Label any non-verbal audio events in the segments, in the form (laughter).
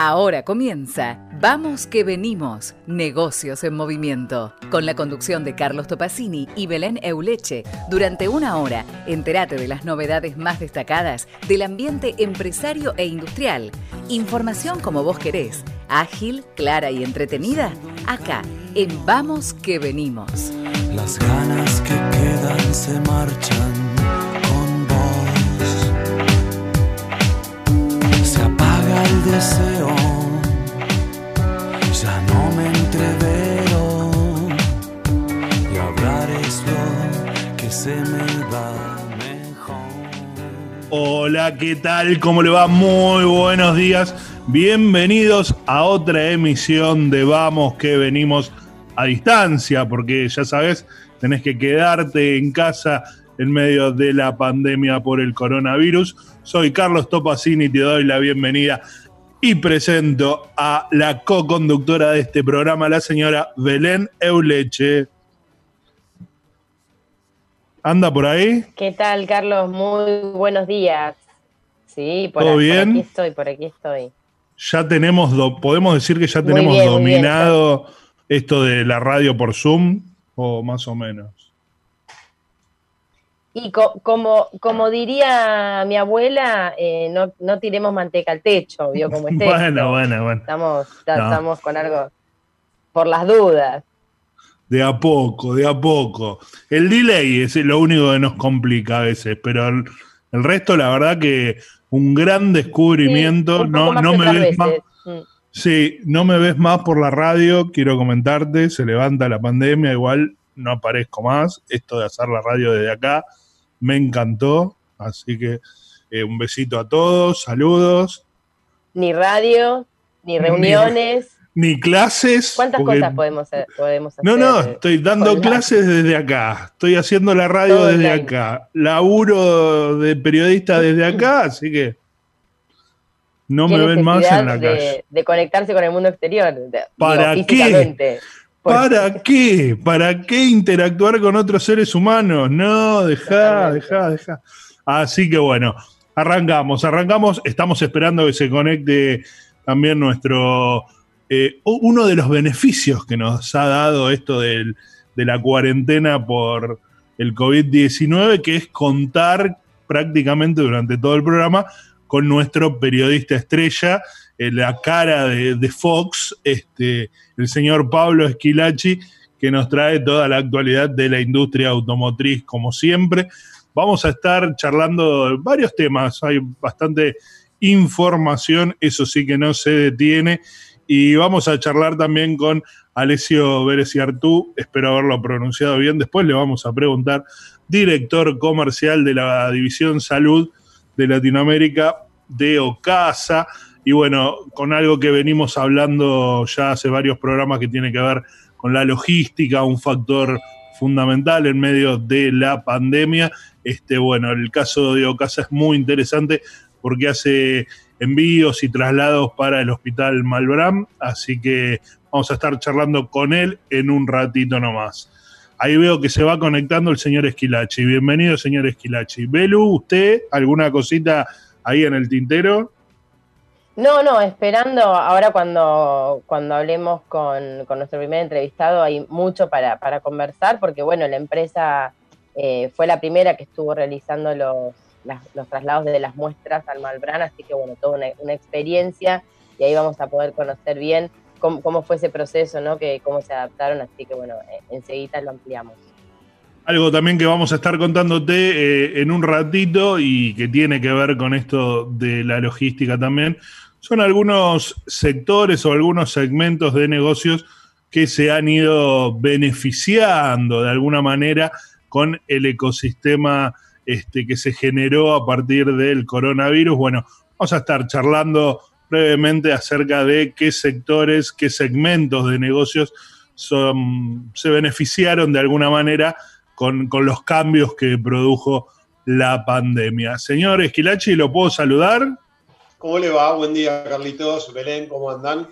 Ahora comienza Vamos que venimos, negocios en movimiento, con la conducción de Carlos Topacini y Belén Euleche. Durante una hora, entérate de las novedades más destacadas del ambiente empresario e industrial. Información como vos querés, ágil, clara y entretenida, acá, en Vamos que venimos. Las ganas que quedan se marchan deseo. Ya no me entrevero. Y hablar es lo que se me da mejor. Hola, ¿qué tal? ¿Cómo le va? Muy buenos días. Bienvenidos a otra emisión de Vamos que venimos a distancia, porque ya sabes, tenés que quedarte en casa en medio de la pandemia por el coronavirus. Soy Carlos Topacini y te doy la bienvenida y presento a la co-conductora de este programa, la señora Belén Euleche. ¿Anda por ahí? ¿Qué tal, Carlos? Muy buenos días. Sí, por, ¿Todo por bien? aquí estoy, por aquí estoy. Ya tenemos, do- podemos decir que ya tenemos bien, muy bien. dominado esto de la radio por Zoom, o más o menos. Y co- como, como diría mi abuela, eh, no, no tiremos manteca al techo, ¿vio cómo es (laughs) Bueno, bueno, bueno. Estamos, ya No. estamos con algo por las dudas. De a poco, de a poco. El delay es lo único que nos complica a veces, pero el, el resto, la verdad que un gran descubrimiento. Sí, un no no me ves más. Mm. Sí, no me ves más por la radio, quiero comentarte, se levanta la pandemia, igual no aparezco más. Esto de hacer la radio desde acá me encantó, así que eh, un besito a todos, saludos, Ni radio, ni Ni- reuniones. (laughs) ni clases. ¿Cuántas porque- cosas podemos, hacer- podemos hacer? No, no, estoy dando clases desde acá, estoy haciendo la radio Todo desde online. acá, laburo de periodista desde acá, (laughs) así que no me ¿Qué ven más en la de, calle. de conectarse con el mundo exterior. ¿Para digo, qué? ¿Para qué? ¿Para qué interactuar con otros seres humanos? No, dejá, Totalmente. dejá, dejá. Así que bueno, arrancamos, arrancamos. Estamos esperando que se conecte también nuestro. eh, uno de los beneficios que nos ha dado esto del- de la cuarentena por el COVID-19, que es contar prácticamente durante todo el programa con nuestro periodista estrella, la cara de, de Fox, este, el señor Pablo Esquilachi, que nos trae toda la actualidad de la industria automotriz, como siempre. Vamos a estar charlando varios temas, hay bastante información, eso sí que no se detiene. Y vamos a charlar también con Alessio Vélez y Artú, espero haberlo pronunciado bien. Después le vamos a preguntar, director comercial de la División Salud de Latinoamérica de Ocasa. Y bueno, con algo que venimos hablando ya hace varios programas que tiene que ver con la logística, un factor fundamental en medio de la pandemia. Este, bueno, el caso de Ocasa es muy interesante porque hace envíos y traslados para el Hospital Malbram, así que vamos a estar charlando con él en un ratito nomás. Ahí veo que se va conectando el señor Esquilachi. Bienvenido, señor Esquilachi. Belu, ¿usted alguna cosita ahí en el tintero? No, no, esperando ahora cuando, cuando hablemos con, con nuestro primer entrevistado hay mucho para, para conversar porque bueno, la empresa eh, fue la primera que estuvo realizando los, los traslados de las muestras al Malbrán, así que bueno, toda una, una experiencia y ahí vamos a poder conocer bien cómo, cómo fue ese proceso, ¿no? Que, cómo se adaptaron, así que bueno, eh, enseguida lo ampliamos. Algo también que vamos a estar contándote eh, en un ratito y que tiene que ver con esto de la logística también, son algunos sectores o algunos segmentos de negocios que se han ido beneficiando de alguna manera con el ecosistema este, que se generó a partir del coronavirus. Bueno, vamos a estar charlando brevemente acerca de qué sectores, qué segmentos de negocios son, se beneficiaron de alguna manera con, con los cambios que produjo la pandemia. Señor Esquilachi, ¿lo puedo saludar? ¿Cómo le va? Buen día, Carlitos. Belén, ¿cómo andan?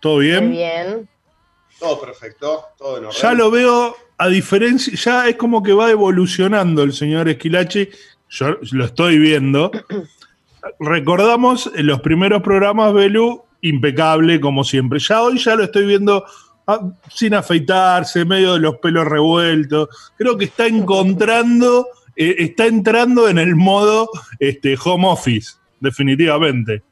¿Todo bien? Muy bien. Todo perfecto, todo en orden. Ya lo veo, a diferencia, ya es como que va evolucionando el señor Esquilachi, yo lo estoy viendo. (clears throat) Recordamos en los primeros programas, Belú, impecable como siempre. Ya hoy ya lo estoy viendo ah, sin afeitarse, medio de los pelos revueltos. Creo que está encontrando, eh, está entrando en el modo este, home office, definitivamente.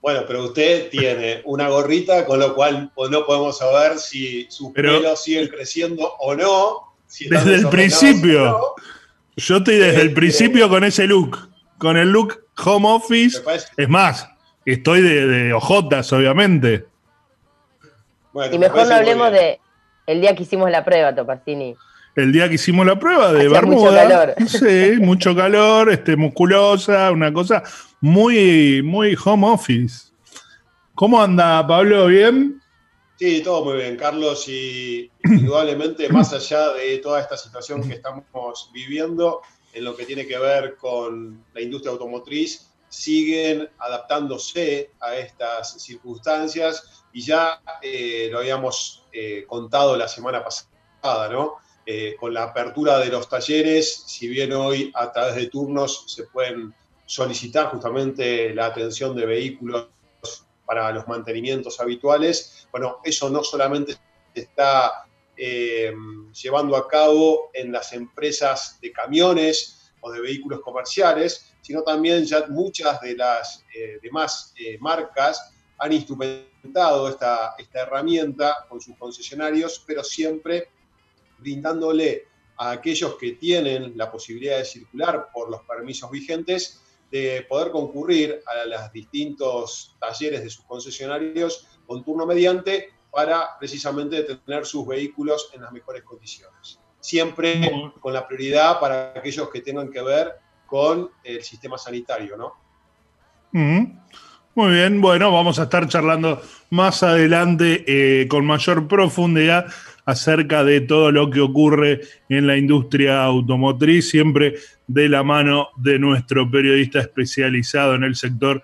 Bueno, pero usted tiene una gorrita, con lo cual pues, no podemos saber si sus Pero- pelos siguen creciendo o no. si Desde el principio. no. Yo estoy desde el principio con ese look, con el look home office. Es más, estoy de, de ojotas, obviamente. bueno, Y me mejor no hablemos de el día que hicimos la prueba, Toparcini. El día que hicimos la prueba de Hacía mucho Bermuda. calor. Sí, mucho calor, este, musculosa, una cosa muy, muy home office. ¿Cómo anda, Pablo? ¿Bien? Sí, todo muy bien, Carlos, y indudablemente (coughs) más allá de toda esta situación que estamos viviendo en lo que tiene que ver con la industria automotriz, siguen adaptándose a estas circunstancias y ya eh, lo habíamos eh, contado la semana pasada, ¿no? Eh, con la apertura de los talleres, si bien hoy a través de turnos se pueden solicitar justamente la atención de vehículos para los mantenimientos habituales. Bueno, eso no solamente se está eh, llevando a cabo en las empresas de camiones o de vehículos comerciales, sino también ya muchas de las eh, demás marcas han instrumentado esta, esta herramienta con sus concesionarios, pero siempre brindándole a aquellos que tienen la posibilidad de circular por los permisos vigentes de poder concurrir a los distintos talleres de sus concesionarios con turno mediante para precisamente tener sus vehículos en las mejores condiciones. Siempre con la prioridad para aquellos que tengan que ver con el sistema sanitario, ¿no? Muy bien, bueno, vamos a estar charlando más adelante eh, con mayor profundidad acerca de todo lo que ocurre en la industria automotriz, siempre de la mano de nuestro periodista especializado en el sector,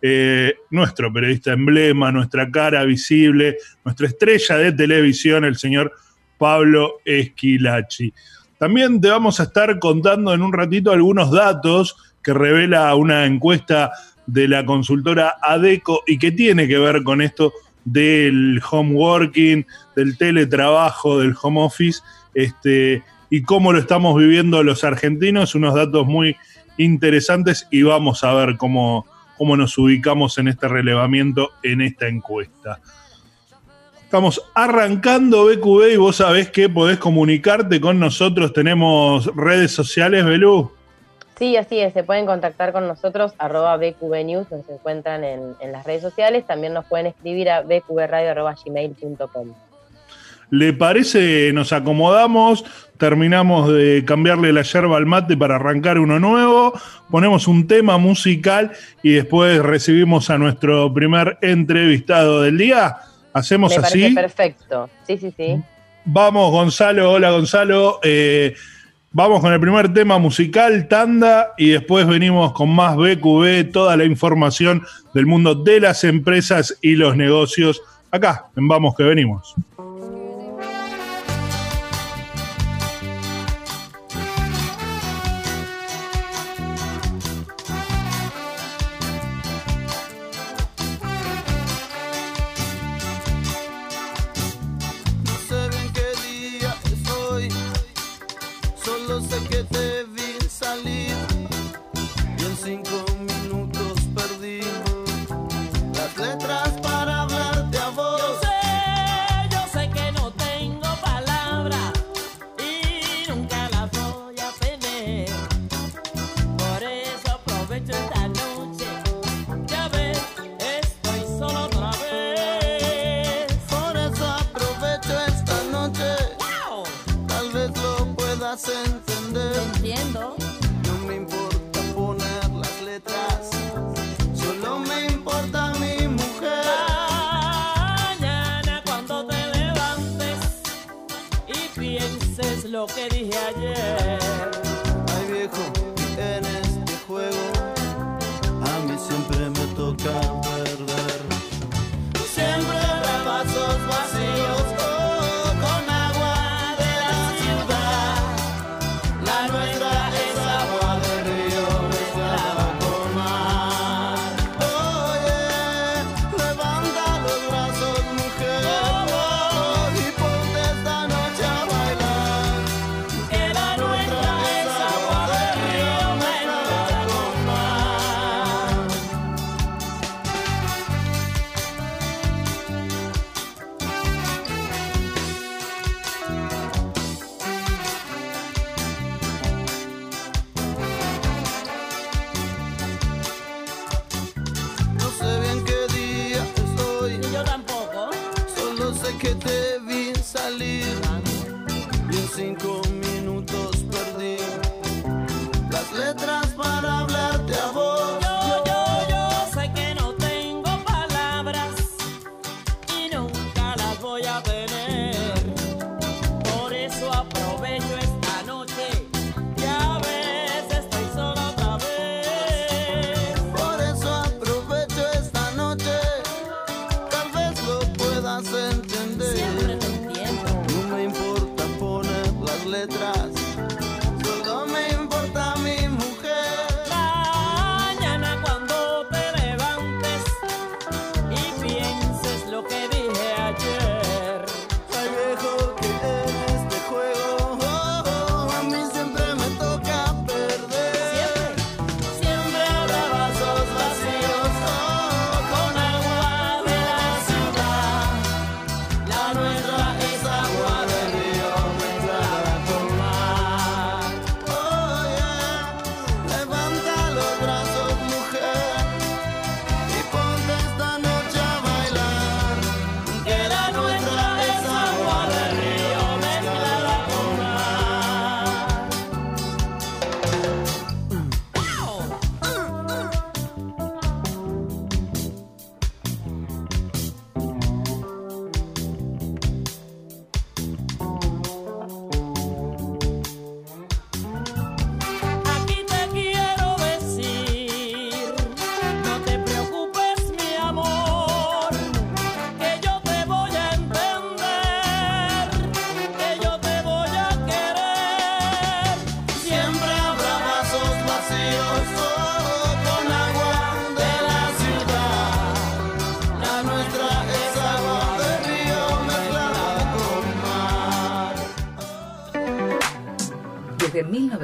eh, nuestro periodista emblema, nuestra cara visible, nuestra estrella de televisión, el señor Pablo Esquilachi. También te vamos a estar contando en un ratito algunos datos que revela una encuesta de la consultora ADECO y que tiene que ver con esto del home working, del teletrabajo, del home office, este, y cómo lo estamos viviendo los argentinos, unos datos muy interesantes y vamos a ver cómo, cómo nos ubicamos en este relevamiento en esta encuesta. Estamos arrancando BQB y vos sabés que podés comunicarte con nosotros. Tenemos redes sociales, Belú. Sí, así es, se pueden contactar con nosotros, arroba BQB News, nos encuentran en, en las redes sociales, también nos pueden escribir a bqbradio.gmail.com. ¿Le parece? Nos acomodamos, terminamos de cambiarle la yerba al mate para arrancar uno nuevo, ponemos un tema musical y después recibimos a nuestro primer entrevistado del día. ¿Hacemos Me así? perfecto. Sí, sí, sí. Vamos, Gonzalo. Hola, Gonzalo. Eh, vamos con el primer tema musical, tanda, y después venimos con más BQB, toda la información del mundo de las empresas y los negocios. Acá, en Vamos que venimos. entiendo. No me importa poner las letras, solo me importa mi mujer. Mañana cuando te levantes y pienses lo que dije ayer.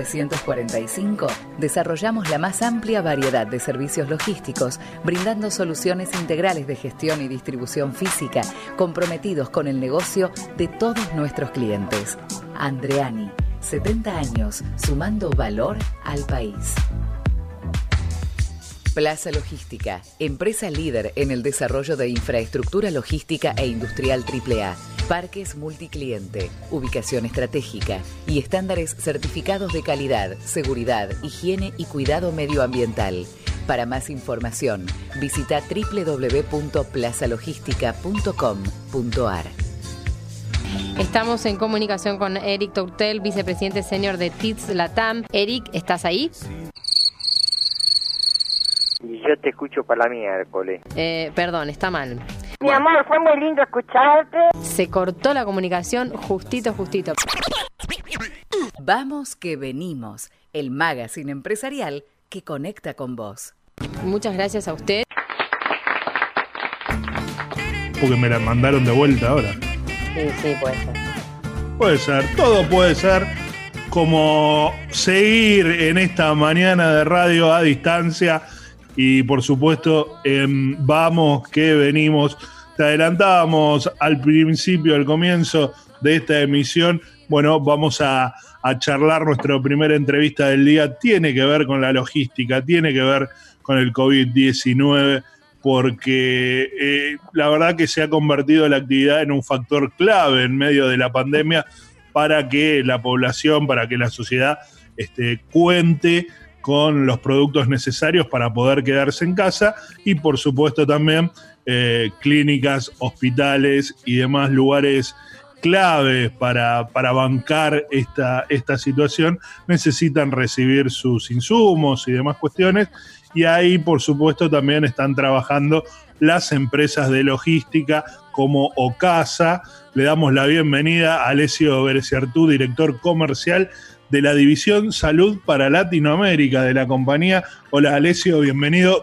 1945 desarrollamos la más amplia variedad de servicios logísticos, brindando soluciones integrales de gestión y distribución física, comprometidos con el negocio de todos nuestros clientes. Andreani, 70 años, sumando valor al país. Plaza Logística, empresa líder en el desarrollo de infraestructura logística e industrial AAA, parques multicliente, ubicación estratégica y estándares certificados de calidad, seguridad, higiene y cuidado medioambiental. Para más información, visita www.plazalogística.com.ar. Estamos en comunicación con Eric Tourtel, vicepresidente senior de TITS Latam. Eric, ¿estás ahí? Y yo te escucho para la miércoles. Eh, perdón, está mal. Mi amor, fue muy lindo escucharte. Se cortó la comunicación justito, justito. Vamos que venimos, el magazine empresarial que conecta con vos. Muchas gracias a usted. Porque me la mandaron de vuelta ahora. Sí, sí, puede ser. Puede ser, todo puede ser como seguir en esta mañana de radio a distancia y por supuesto vamos que venimos. Te adelantábamos al principio, al comienzo de esta emisión. Bueno, vamos a, charlar nuestra primera entrevista del día. Tiene que ver con la logística, tiene que ver con el COVID-19 porque eh, la verdad que se ha convertido la actividad en un factor clave en medio de la pandemia para que la población, para que la sociedad este, cuente con los productos necesarios para poder quedarse en casa y por supuesto también eh, clínicas, hospitales y demás lugares claves para, para bancar esta, esta situación necesitan recibir sus insumos y demás cuestiones y ahí por supuesto también están trabajando las empresas de logística como Ocasa. Le damos la bienvenida a Alessio Bereciartú, director comercial de la División Salud para Latinoamérica de la compañía. Hola Alessio, bienvenido.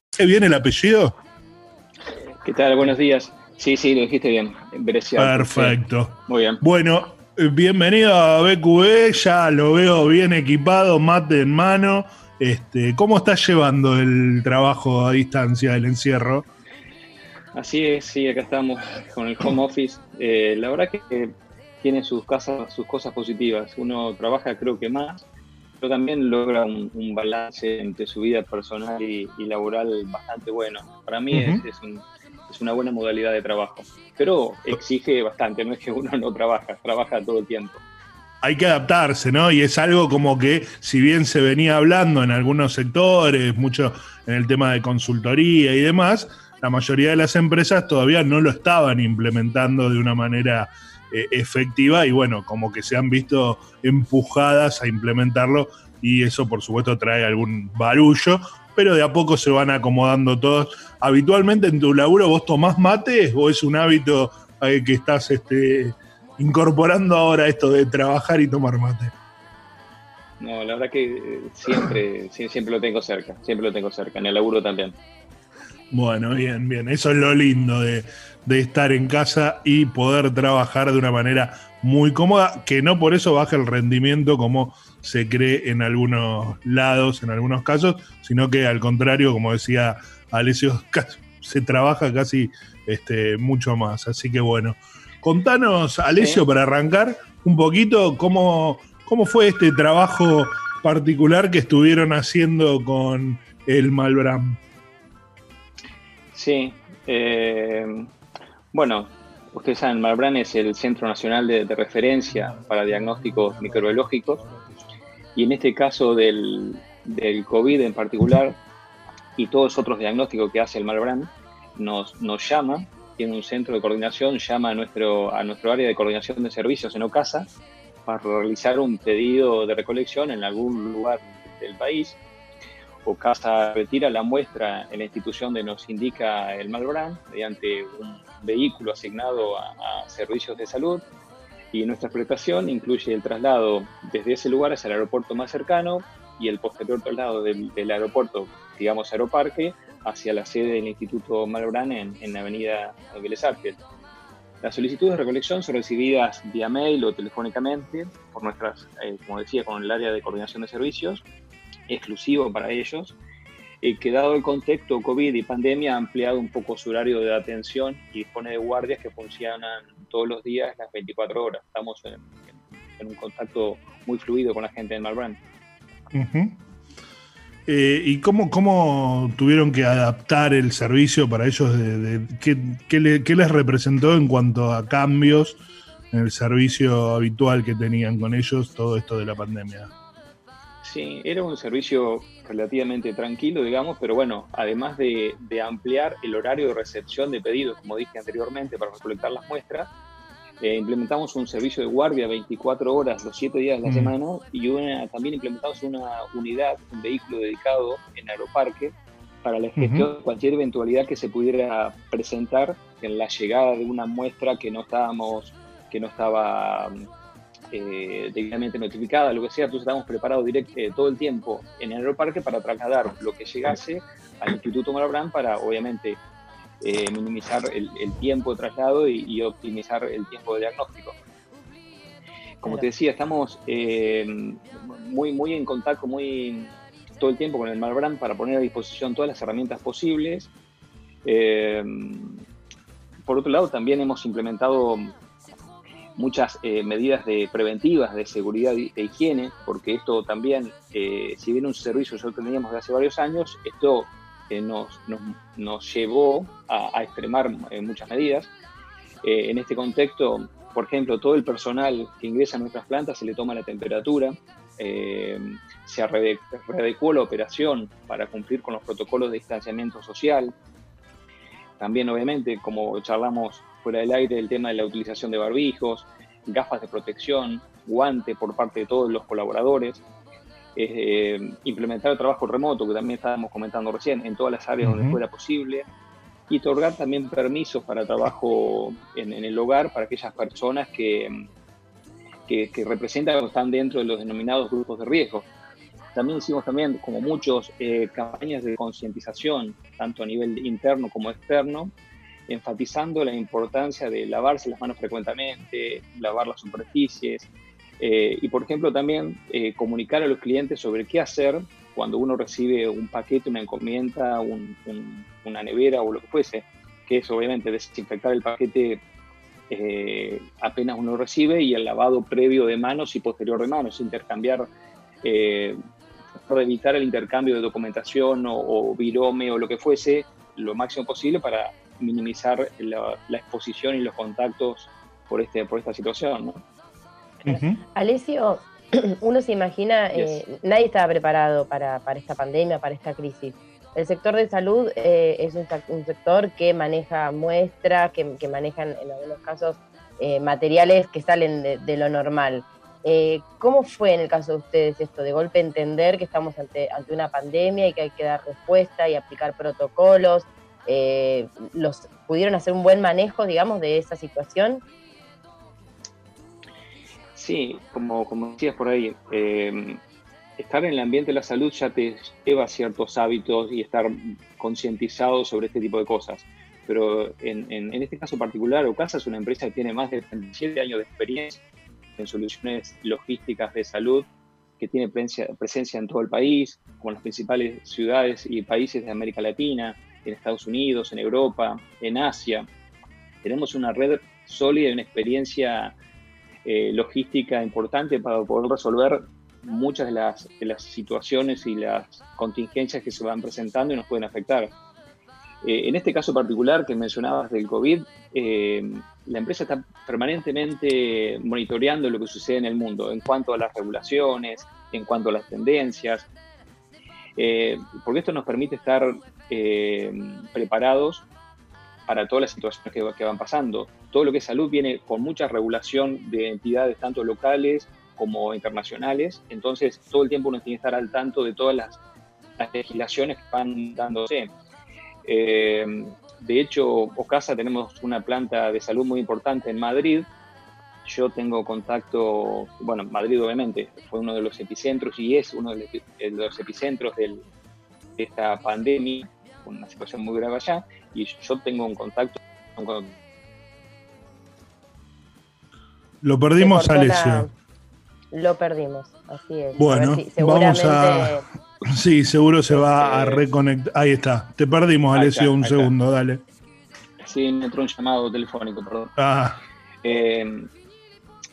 ¿Qué viene el apellido? ¿Qué tal? Buenos días. Sí, sí, lo dijiste bien. Perfecto. sí. Muy bien. Bueno, eh, bienvenido a BQB. Ya lo veo bien equipado, mate en mano. Este, ¿Cómo estás llevando el trabajo a distancia, el encierro? Así es, sí, acá estamos con el home office. Eh, la verdad que tiene sus, casas, sus cosas positivas. Uno trabaja creo que más, pero también logra un, un balance entre su vida personal y, y laboral bastante bueno. Para mí es un- es una buena modalidad de trabajo, pero exige bastante, no es que uno no trabaja, trabaja todo el tiempo. hay que adaptarse, ¿no? Y es algo como que, si bien se venía hablando en algunos sectores, mucho en el tema de consultoría y demás, la mayoría de las empresas todavía no lo estaban implementando de una manera eh, efectiva y bueno, como que se han visto empujadas a implementarlo y eso por supuesto trae algún barullo, pero de a poco se van acomodando todos. Habitualmente en tu laburo vos tomás mate o es un hábito eh, que estás este, incorporando ahora esto de trabajar y tomar mate. No, la verdad que eh, siempre, (coughs) siempre lo tengo cerca, siempre lo tengo cerca, en el laburo también. Bueno, bien, bien. Eso es lo lindo de, de estar en casa y poder trabajar de una manera muy cómoda, que no por eso baja el rendimiento como se cree en algunos lados, en algunos casos, sino que al contrario, como decía Alessio, (laughs) se trabaja casi este, mucho más. Así que bueno, contanos, Alessio, Sí. para arrancar un poquito, cómo, cómo fue este trabajo particular que estuvieron haciendo con el Malbram. Sí, eh, bueno, ustedes saben, Malbran es el Centro Nacional de, Referencia para Diagnósticos Microbiológicos. Y en este caso del, del COVID en particular y todos otros diagnósticos que hace el Malbran, nos, nos llama, tiene un centro de coordinación, llama a nuestro, a nuestro área de coordinación de servicios en OCASA para realizar un pedido de recolección en algún lugar del país. O casa retira la muestra en la institución donde nos indica el Malbrán mediante un vehículo asignado a, a servicios de salud y nuestra prestación incluye el traslado desde ese lugar hacia el aeropuerto más cercano y el posterior traslado del, del aeropuerto, digamos Aeroparque, hacia la sede del Instituto Malbrán en, en la avenida Vélez Arfield. Las solicitudes de recolección son recibidas vía mail o telefónicamente por nuestras, eh, como decía, con el área de coordinación de servicios exclusivo para ellos, eh, que dado el contexto COVID y pandemia ha ampliado un poco su horario de atención y dispone de guardias que funcionan todos los días las 24 horas. Estamos en, un contacto muy fluido con la gente de Malbrand. Eh, ¿Y cómo, cómo tuvieron que adaptar el servicio para ellos? De- ¿qué, qué le- qué les representó en cuanto a cambios en el servicio habitual que tenían con ellos todo esto de la pandemia? Sí, era un servicio relativamente tranquilo, digamos, pero bueno, además de, de ampliar el horario de recepción de pedidos, como dije anteriormente, para recolectar las muestras, eh, implementamos un servicio de guardia 24 horas los 7 días de la Mm. semana y una- también implementamos una unidad, un vehículo dedicado en Aeroparque para la gestión de cualquier eventualidad que se pudiera presentar en la llegada de una muestra que no estábamos, que no estaba eh, debidamente notificada, lo que sea, entonces estamos preparados direct- eh, todo el tiempo en el aeroparque para trasladar lo que llegase al Instituto Malbrán para, obviamente, eh, minimizar el, el tiempo de traslado y, y optimizar el tiempo de diagnóstico. Como te decía, estamos eh, muy, muy en contacto, muy todo el tiempo con el Malbrán para poner a disposición todas las herramientas posibles. Eh, por otro lado, también hemos implementado muchas eh, medidas de preventivas de seguridad y de higiene, porque esto también, eh, si bien un servicio lo teníamos de hace varios años, esto eh, nos, nos, nos, llevó a, extremar muchas medidas. En este contexto, por ejemplo, todo el personal que ingresa a nuestras plantas se le toma la temperatura se readecuó la operación para cumplir con los protocolos de distanciamiento social. También, obviamente, como charlamos fuera del aire, el tema de la utilización de barbijos, gafas de protección, guante por parte de todos los colaboradores. eh, implementar el trabajo remoto, que también estábamos comentando recién, en todas las áreas donde Ujú. fuera posible. Y otorgar también permisos para trabajo en, en el hogar para aquellas personas que, que, que representan o están dentro de los denominados grupos de riesgo. También hicimos también, como muchos, eh, campañas de concientización, tanto a nivel interno como externo, enfatizando la importancia de lavarse las manos frecuentemente, lavar las superficies, eh, y por ejemplo también eh, comunicar a los clientes sobre qué hacer cuando uno recibe un paquete, una encomienda, un- un- una nevera o lo que fuese, que es obviamente desinfectar el paquete eh, apenas uno recibe y el lavado previo de manos y posterior de manos, intercambiar, de evitar el intercambio de documentación o, o virome o lo que fuese lo máximo posible para minimizar la, la exposición y los contactos por, este, por esta situación. ¿no? Alessio, (clears throat) uno se imagina, eh, nadie estaba preparado para, para esta pandemia, para esta crisis. El sector de salud eh, es un, sac- un sector que maneja muestras, que, que manejan en algunos casos eh, materiales que salen de, de lo normal. Eh, ¿Cómo fue en el caso de ustedes esto? De golpe entender que estamos ante, ante una pandemia y que hay que dar respuesta y aplicar protocolos. Eh, los, ¿Pudieron hacer un buen manejo, digamos, de esa situación? Sí, como, como decías por ahí, eh, estar en el ambiente de la salud ya te lleva ciertos hábitos y estar concientizado sobre este tipo de cosas. Pero en, en- en este caso particular, Ocasa es una empresa que tiene más de 37 años de experiencia en soluciones logísticas de salud, que tiene presencia, presencia en todo el país, como en las principales ciudades y países de América Latina, en Estados Unidos, en Europa, en Asia. Tenemos una red sólida y una experiencia eh, logística importante para poder resolver muchas de las, de las situaciones y las contingencias que se van presentando y nos pueden afectar. Eh, en este caso particular que mencionabas del COVID, eh, la empresa está permanentemente monitoreando lo que sucede en el mundo en cuanto a las regulaciones, en cuanto a las tendencias, porque esto nos permite estar eh, preparados para todas las situaciones que, que van pasando. Todo lo que es salud viene con mucha regulación de entidades tanto locales como internacionales, entonces todo el tiempo uno tiene que estar al tanto de todas las, las legislaciones que van dándose. Eh, de hecho, Ocasa tenemos una planta de salud muy importante en Madrid. Yo tengo contacto, bueno, Madrid obviamente fue uno de los epicentros y es uno de los, epicentros del- de esta pandemia, con una situación muy grave allá, y yo tengo un contacto con Lo perdimos, Alessio. Lo perdimos, así es. Bueno, si- vamos a. (laughs) Sí, seguro se va a reconectar. Ahí está. Te perdimos, Alessio, un segundo, dale. Sí, me entró un llamado telefónico, perdón. Ah, Eh,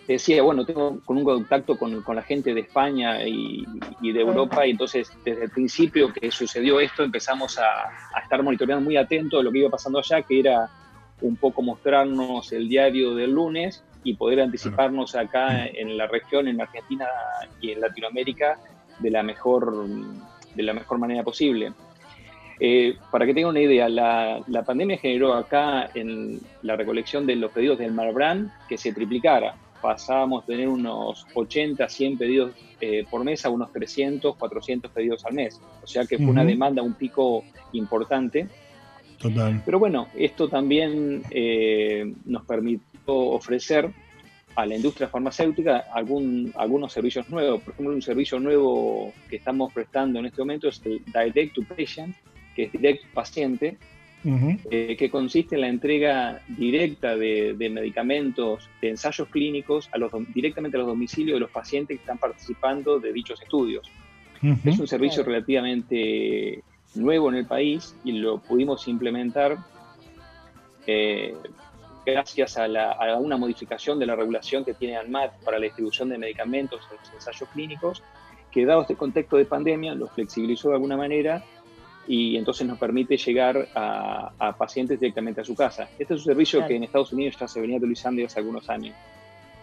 te decía, bueno, tengo con un contacto con, con la gente de España y, y de Europa, y entonces desde el principio que sucedió esto empezamos a, a estar monitoreando muy atentos de lo que iba pasando allá, que era un poco mostrarnos el diario del lunes y poder anticiparnos acá en la región, en Argentina y en Latinoamérica de la mejor, de la mejor manera posible. Eh, para que tengan una idea, la, la pandemia generó acá en la recolección de los pedidos del Marbrand que se triplicara. Pasábamos de tener unos 80, 100 pedidos eh, por mes a unos 300, 400 pedidos al mes. O sea que fue una demanda, un pico importante. total. Pero bueno, esto también eh, nos permitió ofrecer a la industria farmacéutica algún, algunos servicios nuevos. Por ejemplo, un servicio nuevo que estamos prestando en este momento es el Direct to Patient, que es directo paciente, Eh, que consiste en la entrega directa de, de medicamentos, de ensayos clínicos a los, dom- directamente a los domicilios de los pacientes que están participando de dichos estudios. Es un servicio relativamente nuevo en el país y lo pudimos implementar eh, gracias a, la- a una modificación de la regulación que tiene ANMAT para la distribución de medicamentos en los ensayos clínicos, que dado este contexto de pandemia lo flexibilizó de alguna manera y entonces nos permite llegar a, a pacientes directamente a su casa. Este es un servicio Claro. que en Estados Unidos ya se venía utilizando hace algunos años.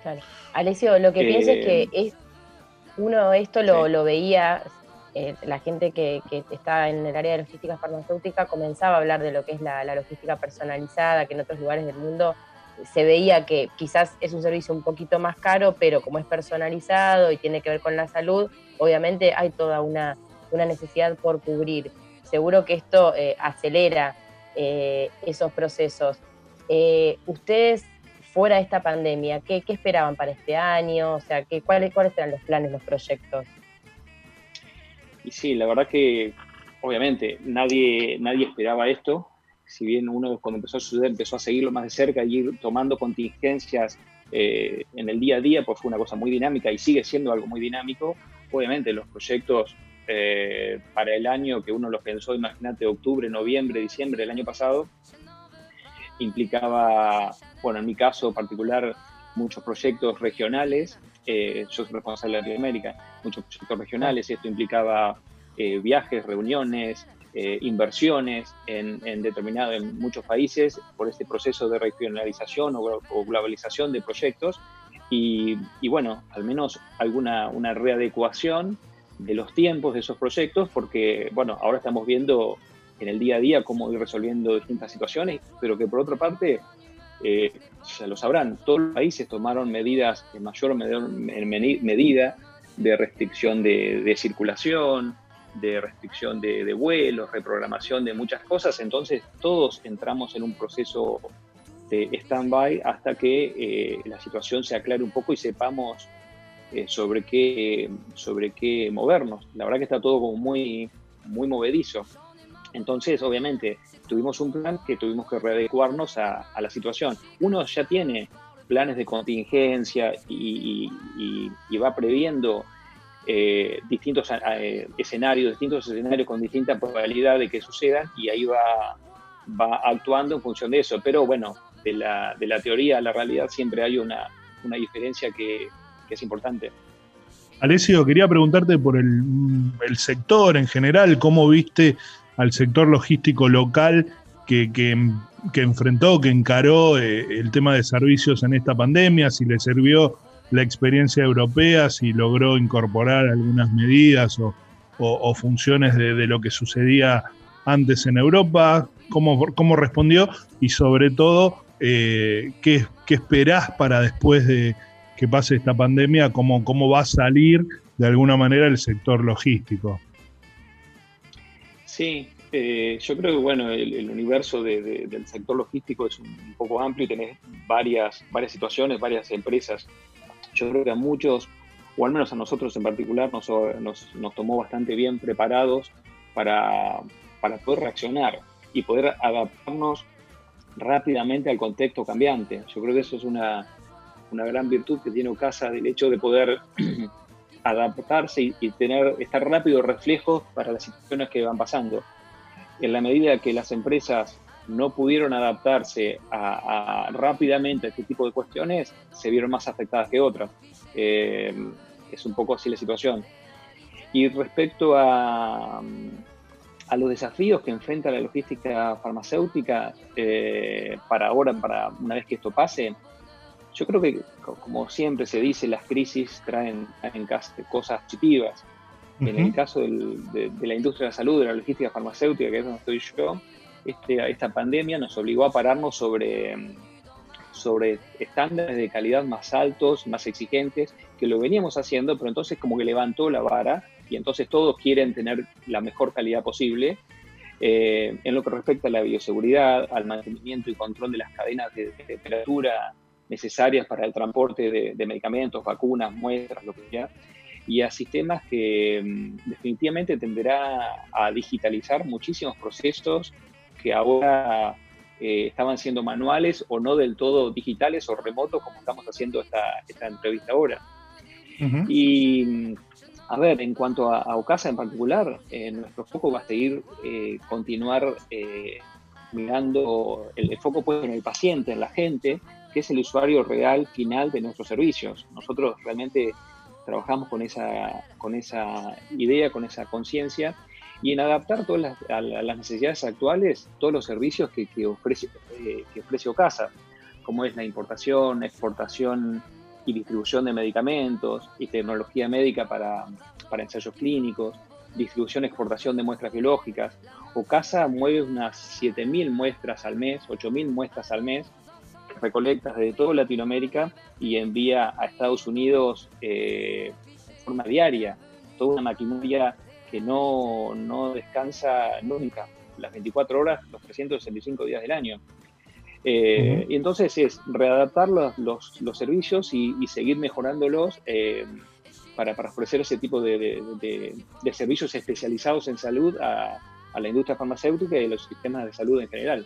Claro. Alessio, lo que Eh, pienso es que es, uno esto lo, lo veía, eh, la gente que, que está en el área de logística farmacéutica comenzaba a hablar de lo que es la, la logística personalizada, que en otros lugares del mundo se veía que quizás es un servicio un poquito más caro, pero como es personalizado y tiene que ver con la salud, obviamente hay toda una, una necesidad por cubrir. Seguro que esto eh, acelera eh, esos procesos. Eh, ustedes, fuera de esta pandemia, ¿qué, esperaban para este año? O sea, ¿qué, cuáles, ¿cuáles eran los planes, los proyectos? Y sí, la verdad que obviamente nadie, nadie esperaba esto. Si bien uno cuando empezó a suceder empezó a seguirlo más de cerca y ir tomando contingencias en el día a día, pues fue una cosa muy dinámica y sigue siendo algo muy dinámico. Obviamente los proyectos eh, para el año que uno los pensó, imagínate, octubre, noviembre, diciembre del año pasado, implicaba, bueno, en mi caso particular, muchos proyectos regionales. Eh, yo soy responsable de Latinoamérica, muchos proyectos regionales. Esto implicaba eh, viajes, reuniones, eh, inversiones en, en, determinado, en muchos países por este proceso de regionalización o, o globalización de proyectos. Y, y, bueno, al menos alguna una readecuación de los tiempos de esos proyectos, porque bueno, ahora estamos viendo en el día a día cómo ir resolviendo distintas situaciones, pero que por otra parte, eh, ya lo sabrán, todos los países tomaron medidas en mayor o menor medida de restricción de, circulación, de restricción de, de, vuelos, reprogramación de muchas cosas, entonces todos entramos en un proceso de stand-by hasta que eh, la situación se aclare un poco y sepamos eh, sobre, qué, sobre qué movernos. La verdad que está todo como muy, muy movedizo. Entonces, obviamente, tuvimos un plan que tuvimos que readecuarnos a, la situación. Uno ya tiene planes de contingencia y va previendo eh, distintos eh, escenarios, distintos escenarios con distinta probabilidad de que sucedan y ahí va, va actuando en función de eso. Pero bueno, de la, de la teoría a la realidad siempre hay una, una diferencia que, que, es importante. Alessio, quería preguntarte por el, sector en general, cómo viste al sector logístico local que, que, enfrentó, que encaró eh, el tema de servicios en esta pandemia, si le sirvió la experiencia europea, si logró incorporar algunas medidas o, funciones de, de, lo que sucedía antes en Europa, cómo, cómo respondió y sobre todo eh, ¿qué, qué, esperás para después de que pase esta pandemia, cómo, cómo va a salir de alguna manera el sector logístico. Sí, eh, yo creo que bueno, el, universo de, de, del sector logístico es un poco amplio y tenés varias, varias situaciones, varias empresas yo creo que a muchos, o al menos a nosotros en particular, nos, nos, nos tomó bastante bien preparados para, para, poder reaccionar y poder adaptarnos rápidamente al contexto cambiante. Yo creo que eso es una, una gran virtud que tiene Ocasa, del hecho de poder (clears throat) adaptarse y, tener, estar rápido reflejos para las situaciones que van pasando. En la medida que las empresas no pudieron adaptarse rápidamente a este tipo de cuestiones, se vieron más afectadas que otras. Eh, es un poco así la situación. Y respecto a, a los desafíos que enfrenta la logística farmacéutica eh, para ahora, para una vez que esto pase, yo creo que, como siempre se dice, las crisis traen, traen cosas positivas. Uh -huh. En el caso del, de, de, la industria de la salud, de la logística farmacéutica, que es donde estoy yo, este, esta pandemia nos obligó a pararnos sobre, sobre estándares de calidad más altos, más exigentes, que lo veníamos haciendo, pero entonces como que levantó la vara y entonces todos quieren tener la mejor calidad posible. Eh, en lo que respecta a la bioseguridad, al mantenimiento y control de las cadenas de, de temperatura necesarias para el transporte de, de, medicamentos, vacunas, muestras, lo que sea, y a sistemas que mm, definitivamente tenderá a digitalizar muchísimos procesos que ahora eh, estaban siendo manuales o no del todo digitales o remotos, como estamos haciendo esta, esta entrevista ahora. Uh -huh. Y a ver, en cuanto a, a Ocasa en particular, eh, nuestro foco va a seguir eh, continuar eh, mirando el, el, foco puesto en el paciente, en la gente, que es el usuario real final de nuestros servicios. Nosotros realmente trabajamos con esa, con esa idea, con esa conciencia y en adaptar todas las, a las necesidades actuales todos los servicios que, ofrece, eh, que ofrece Ocasa, como es la importación, exportación y distribución de medicamentos y tecnología médica para, para ensayos clínicos, distribución y exportación de muestras biológicas. OCASA mueve unas 7.000 muestras al mes, 8.000 muestras al mes, que recolecta desde toda Latinoamérica y envía a Estados Unidos eh, de forma diaria. Toda una maquinaria que no, no descansa nunca, las 24 horas, los 365 días del año. Eh. Y entonces es readaptar los, los- los servicios y, y seguir mejorándolos eh, para, para ofrecer ese tipo de, de- de- de servicios especializados en salud a, a la industria farmacéutica y a los sistemas de salud en general.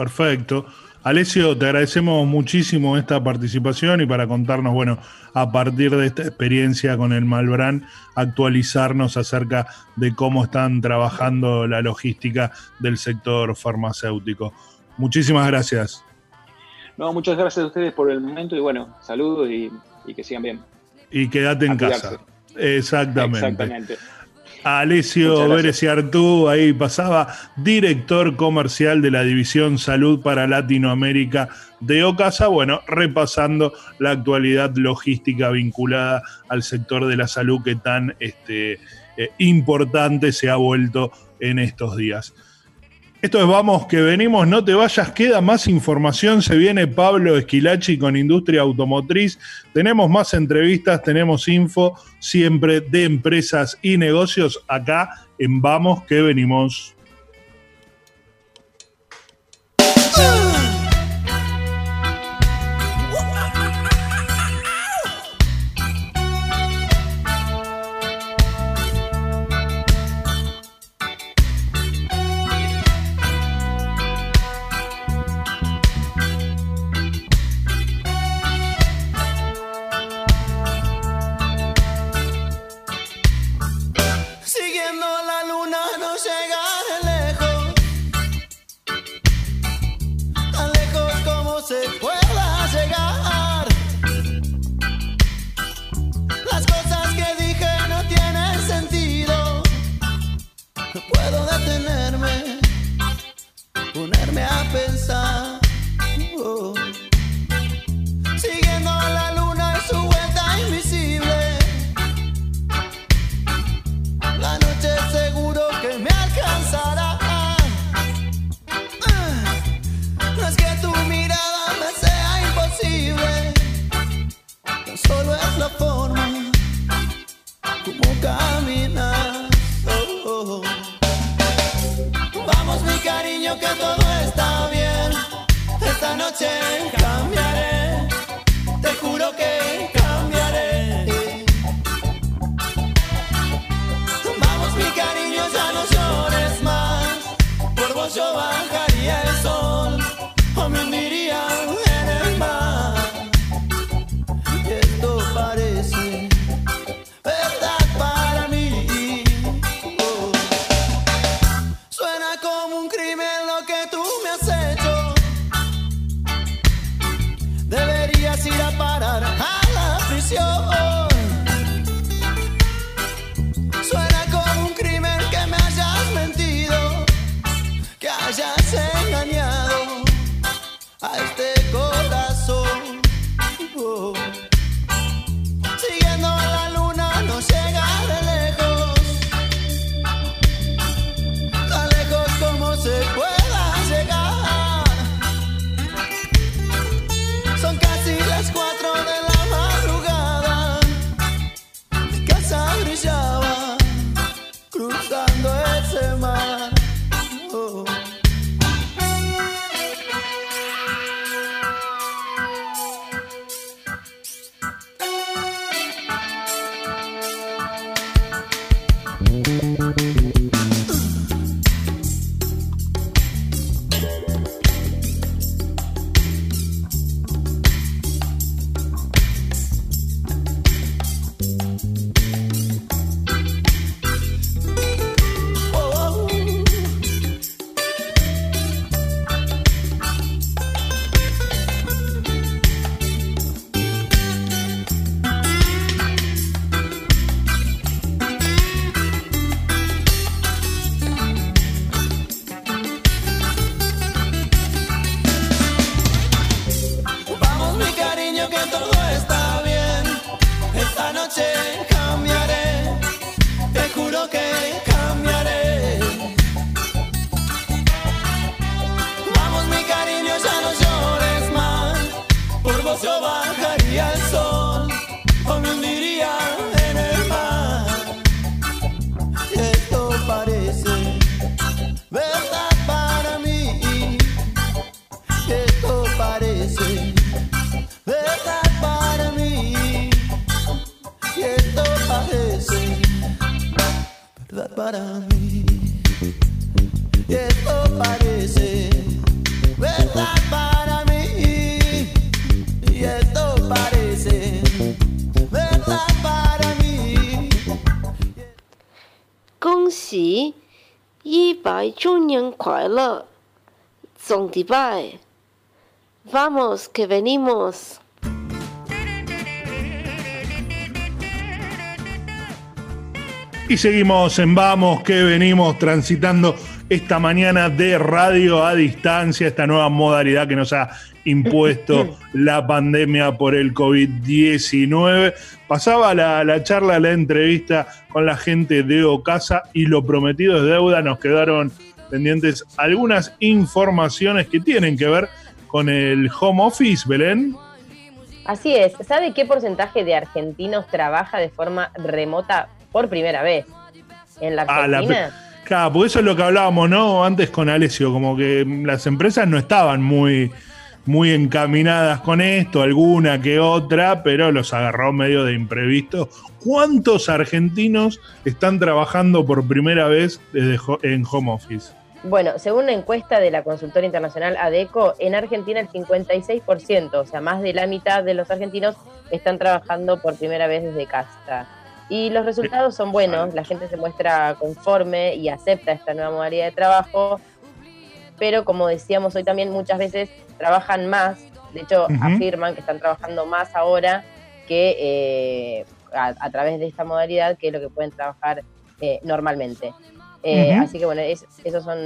Perfecto. Alessio, te agradecemos muchísimo esta participación y para contarnos, bueno, a partir de esta experiencia con el Malbrán, actualizarnos acerca de cómo están trabajando la logística del sector farmacéutico. Muchísimas gracias. No, muchas gracias a ustedes por el momento y bueno, saludos y, y que sigan bien. Y quédate en casa. Exactamente. Exactamente. Alessio. Vélez y Artú, ahí pasaba, director comercial de la División Salud para Latinoamérica de Ocasa, bueno, repasando la actualidad logística vinculada al sector de la salud que tan este, eh, importante se ha vuelto en estos días. Esto es Vamos que venimos, no te vayas, queda más información, se viene Pablo Esquilachi con Industria Automotriz, tenemos más entrevistas, tenemos info siempre de empresas y negocios acá en Vamos que venimos. 一百周年快乐，总迪拜，vamos que venimos。 Y seguimos en Vamos, que venimos transitando esta mañana de radio a distancia, esta nueva modalidad que nos ha impuesto (laughs) la pandemia por el COVID-19. Pasaba la, la charla, la entrevista con la gente de Ocasa y lo prometido es deuda. Nos quedaron pendientes algunas informaciones que tienen que ver con el home office, Belén. Así es. ¿Sabe qué porcentaje de argentinos trabaja de forma remota por primera vez en la Ah, la Argentina? pe- Claro, porque eso es lo que hablábamos, ¿no? Antes con Alessio, como que las empresas no estaban muy, muy encaminadas con esto, alguna que otra, pero los agarró medio de imprevisto. ¿Cuántos argentinos están trabajando por primera vez en home office? Bueno, según una encuesta de la consultora internacional ADECO, en Argentina el 56%, o sea, más de la mitad de los argentinos están trabajando por primera vez desde casa. Y los resultados son buenos, la gente se muestra conforme y acepta esta nueva modalidad de trabajo, pero como decíamos hoy también, muchas veces trabajan más, de hecho afirman que están trabajando más ahora que eh, a, a través de esta modalidad que lo que pueden trabajar eh, normalmente. Eh. Así que bueno, es, esos son,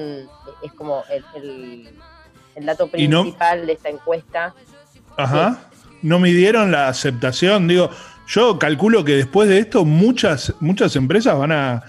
es como el, el- el dato no- principal de esta encuesta. Ajá. No midieron la aceptación. Digo, yo calculo que después de esto muchas, muchas empresas van a,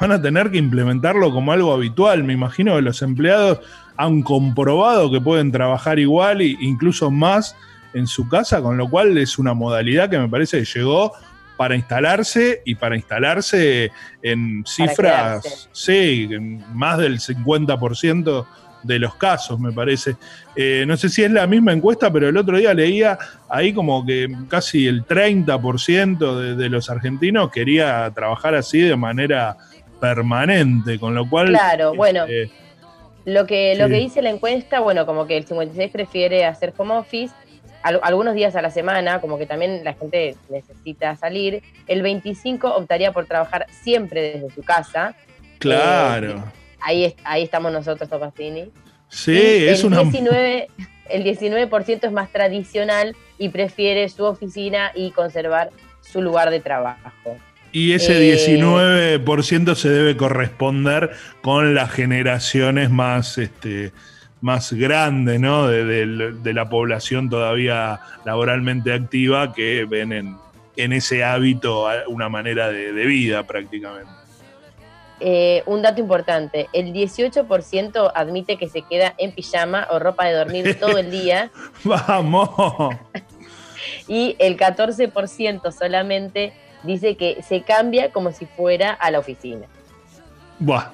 van a tener que implementarlo como algo habitual. Me imagino que los empleados han comprobado que pueden trabajar igual e incluso más en su casa, con lo cual es una modalidad que me parece que llegó para instalarse y para instalarse en cifras, sí, en más del 50% de los casos, me parece. Eh, no sé si es la misma encuesta, pero el otro día leía ahí como que casi el 30% de, de los argentinos quería trabajar así de manera permanente, con lo cual... Claro, bueno. eh, Lo que, lo que dice la encuesta, bueno, como que el 56 prefiere hacer home office, al- algunos días a la semana, como que también la gente necesita salir. El 25 optaría por trabajar siempre desde su casa. claro. Ahí, es- ahí estamos nosotros, Topacini. sí, Y es el una... 19, el 19% es más tradicional y prefiere su oficina y conservar su lugar de trabajo. Y ese Eh, 19% se debe corresponder con las generaciones más, este, más grandes, ¿no? De, de- de la población todavía laboralmente activa que ven en, en ese hábito una manera de, de vida prácticamente. Eh, un dato importante, el 18% admite que se queda en pijama o ropa de dormir (laughs) todo el día ¡Vamos! (laughs) y el 14% solamente dice que se cambia como si fuera a la oficina. Buah,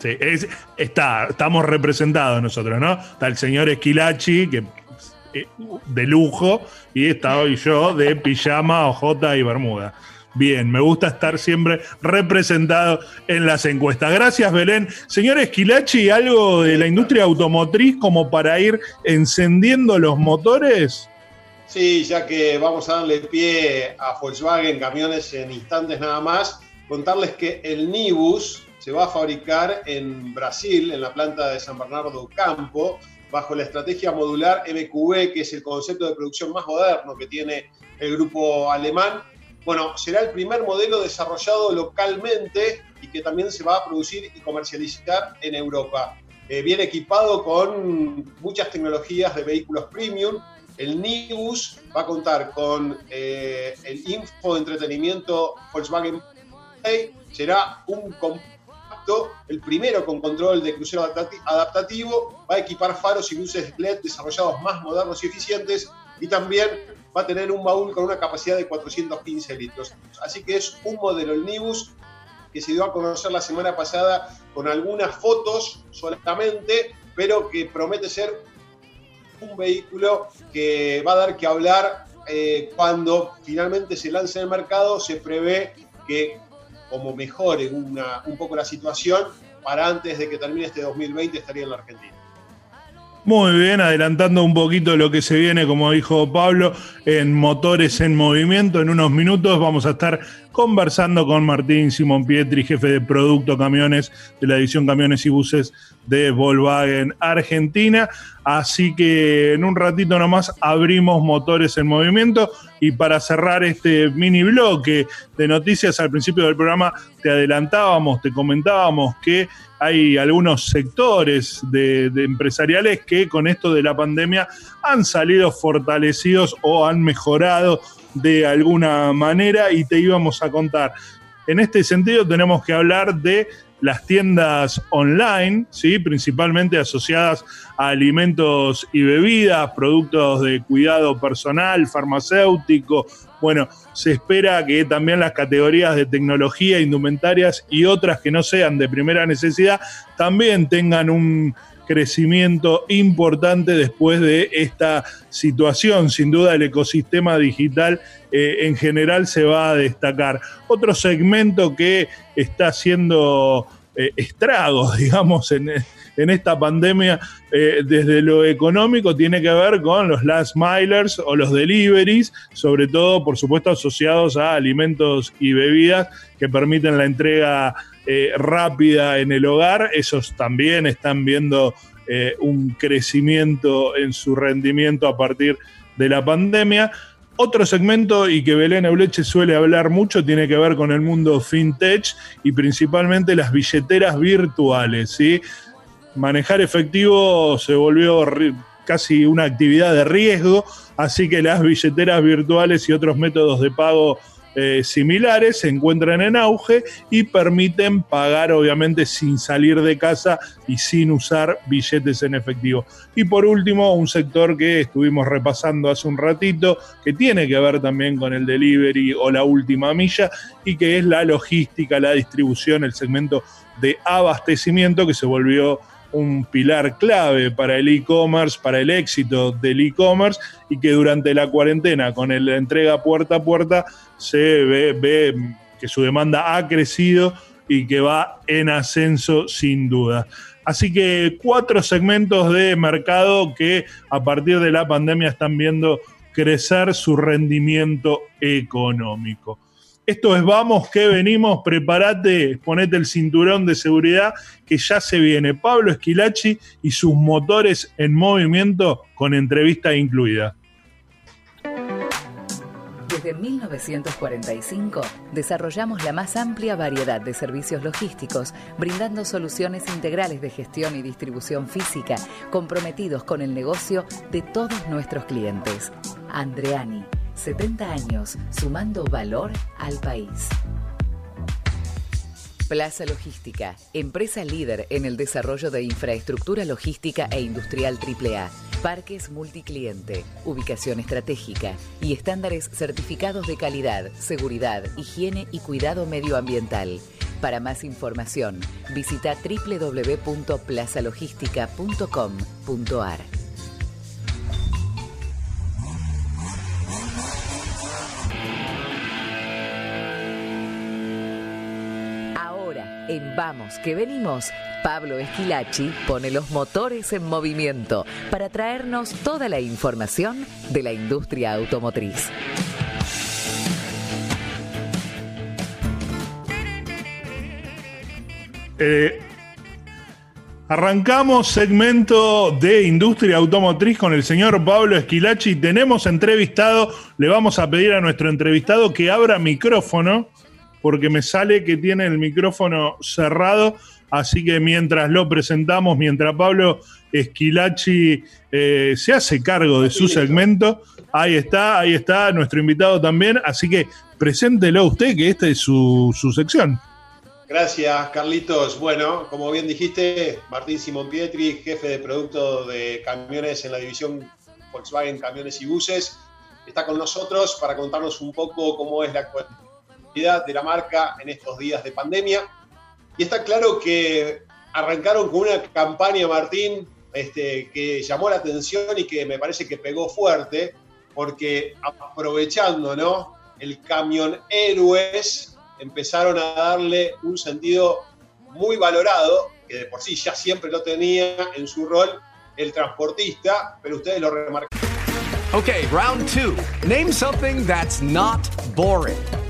Sí, es- está, estamos representados nosotros, ¿no? Está el señor Esquilachi, que eh, de lujo, y está hoy yo de pijama, ojota y bermuda. Bien, me gusta estar siempre representado en las encuestas. Gracias, Belén. Señor Esquilachi, ¿algo de la industria automotriz como para ir encendiendo los motores? Sí, ya que vamos a darle pie a Volkswagen Camiones en instantes nada más, contarles que el Nibus se va a fabricar en Brasil, en la planta de San Bernardo do Campo, bajo la estrategia modular MQB, que es el concepto de producción más moderno que tiene el grupo alemán. Bueno, será el primer modelo desarrollado localmente y que también se va a producir y comercializar en Europa. Eh, viene equipado con muchas tecnologías de vehículos premium, el Nibus va a contar con eh, el info de entretenimiento Volkswagen Play. Será un compacto, el primero con control de crucero adaptati- adaptativo. Va a equipar faros y luces LED desarrollados más modernos y eficientes. Y también va a tener un baúl con una capacidad de 415 litros. Así que es un modelo, el Nibus, que se dio a conocer la semana pasada con algunas fotos solamente, pero que promete ser un vehículo que va a dar que hablar eh, cuando finalmente se lance el mercado. Se prevé que, como mejore un poco la situación, para antes de que termine este 2020 estaría en la Argentina. Muy bien, adelantando un poquito lo que se viene, como dijo Pablo, en Motores en Movimiento. En unos minutos vamos a estar conversando con Martín Simón Pietri, jefe de Producto Camiones de la división Camiones y Buses de Volkswagen Argentina. Así que en un ratito nomás abrimos Motores en Movimiento. Y para cerrar este mini bloque de noticias, al principio del programa te adelantábamos, te comentábamos que hay algunos sectores de, de empresariales que con esto de la pandemia han salido fortalecidos o han mejorado de alguna manera y te íbamos a contar. En este sentido tenemos que hablar de las tiendas online, ¿sí? principalmente asociadas a alimentos y bebidas, productos de cuidado personal, farmacéutico. Bueno, se espera que también las categorías de tecnología, indumentarias y otras que no sean de primera necesidad también tengan un crecimiento importante después de esta situación. Sin duda el ecosistema digital eh, en general se va a destacar. Otro segmento que está haciendo eh, estragos, (laughs) digamos, en, en esta pandemia eh, desde lo económico tiene que ver con los last milers o los deliveries, sobre todo, por supuesto, asociados a alimentos y bebidas que permiten la entrega eh, rápida en el hogar. Esos también están viendo eh, un crecimiento en su rendimiento a partir de la pandemia. Otro segmento y que Belén Euleche suele hablar mucho tiene que ver con el mundo fintech y principalmente las billeteras virtuales. ¿sí? Manejar efectivo se volvió casi una actividad de riesgo, así que las billeteras virtuales y otros métodos de pago eh, similares se encuentran en auge y permiten pagar obviamente sin salir de casa y sin usar billetes en efectivo. Y por último, un sector que estuvimos repasando hace un ratito, que tiene que ver también con el delivery o la última milla, y que es la logística, la distribución, el segmento de abastecimiento que se volvió un pilar clave para el e-commerce, para el éxito del e-commerce y que durante la cuarentena con la entrega puerta a puerta se ve, ve que su demanda ha crecido y que va en ascenso sin duda. Así que cuatro segmentos de mercado que a partir de la pandemia están viendo crecer su rendimiento económico. Esto es Vamos que venimos, prepárate, ponete el cinturón de seguridad que ya se viene. Pablo Esquilachi y sus motores en movimiento con entrevista incluida. Desde 1945 desarrollamos la más amplia variedad de servicios logísticos, brindando soluciones integrales de gestión y distribución física, comprometidos con el negocio de todos nuestros clientes. Andreani, 70 años, sumando valor al país. Plaza Logística, empresa líder en el desarrollo de infraestructura logística e industrial AAA, parques multicliente, ubicación estratégica y estándares certificados de calidad, seguridad, higiene y cuidado medioambiental. Para más información, visita www.plazalogística.com.ar. en Vamos que venimos, Pablo Esquilachi pone los motores en movimiento para traernos toda la información de la industria automotriz. Eh, arrancamos segmento de industria automotriz con el señor Pablo Esquilachi. Tenemos entrevistado, le vamos a pedir a nuestro entrevistado que abra micrófono, porque me sale que tiene el micrófono cerrado. Así que mientras lo presentamos, mientras Pablo Esquilachi eh, se hace cargo de su segmento, ahí está, ahí está nuestro invitado también. Así que preséntelo usted, que esta es su, sección. Gracias, Carlitos. Bueno, como bien dijiste, Martín Simón Pietri, jefe de producto de camiones en la división Volkswagen Camiones y Buses, está con nosotros para contarnos un poco cómo es la actualidad de la marca en estos días de pandemia. Y está claro que arrancaron con una campaña, Martín, este, que llamó la atención y que me parece que pegó fuerte, porque aprovechando ¿no? el camión héroes, empezaron a darle un sentido muy valorado, que de por sí ya siempre lo tenía en su rol el transportista, pero ustedes lo remarcaron. Okay, round two. Name something that's not boring.